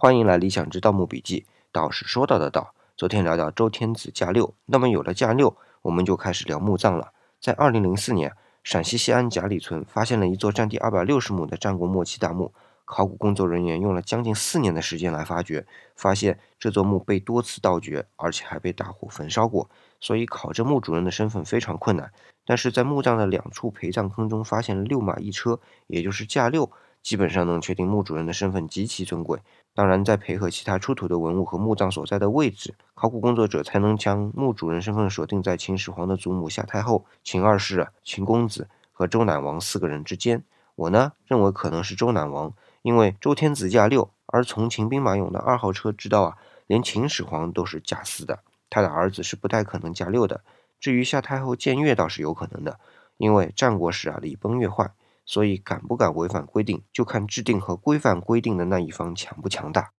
欢迎来理想之盗墓笔记，道是说到的道。昨天聊到周天子驾六，那么有了驾六，我们就开始聊墓葬了。在二零零四年，陕西西安贾里村发现了一座占地二百六十亩的战国末期大墓，考古工作人员用了将近四年的时间来发掘，发现这座墓被多次盗掘，而且还被大火焚烧过，所以考证墓主人的身份非常困难。但是在墓葬的两处陪葬坑中发现了六马一车，也就是驾六。基本上能确定墓主人的身份极其尊贵。当然，再配合其他出土的文物和墓葬所在的位置，考古工作者才能将墓主人身份锁定在秦始皇的祖母夏太后、秦二世、秦公子和周赧王四个人之间。我呢认为可能是周赧王，因为周天子驾六，而从秦兵马俑的二号车知道啊，连秦始皇都是驾四的，他的儿子是不太可能驾六的。至于夏太后僭越倒是有可能的，因为战国时啊礼崩乐坏。所以，敢不敢违反规定，就看制定和规范规定的那一方强不强大。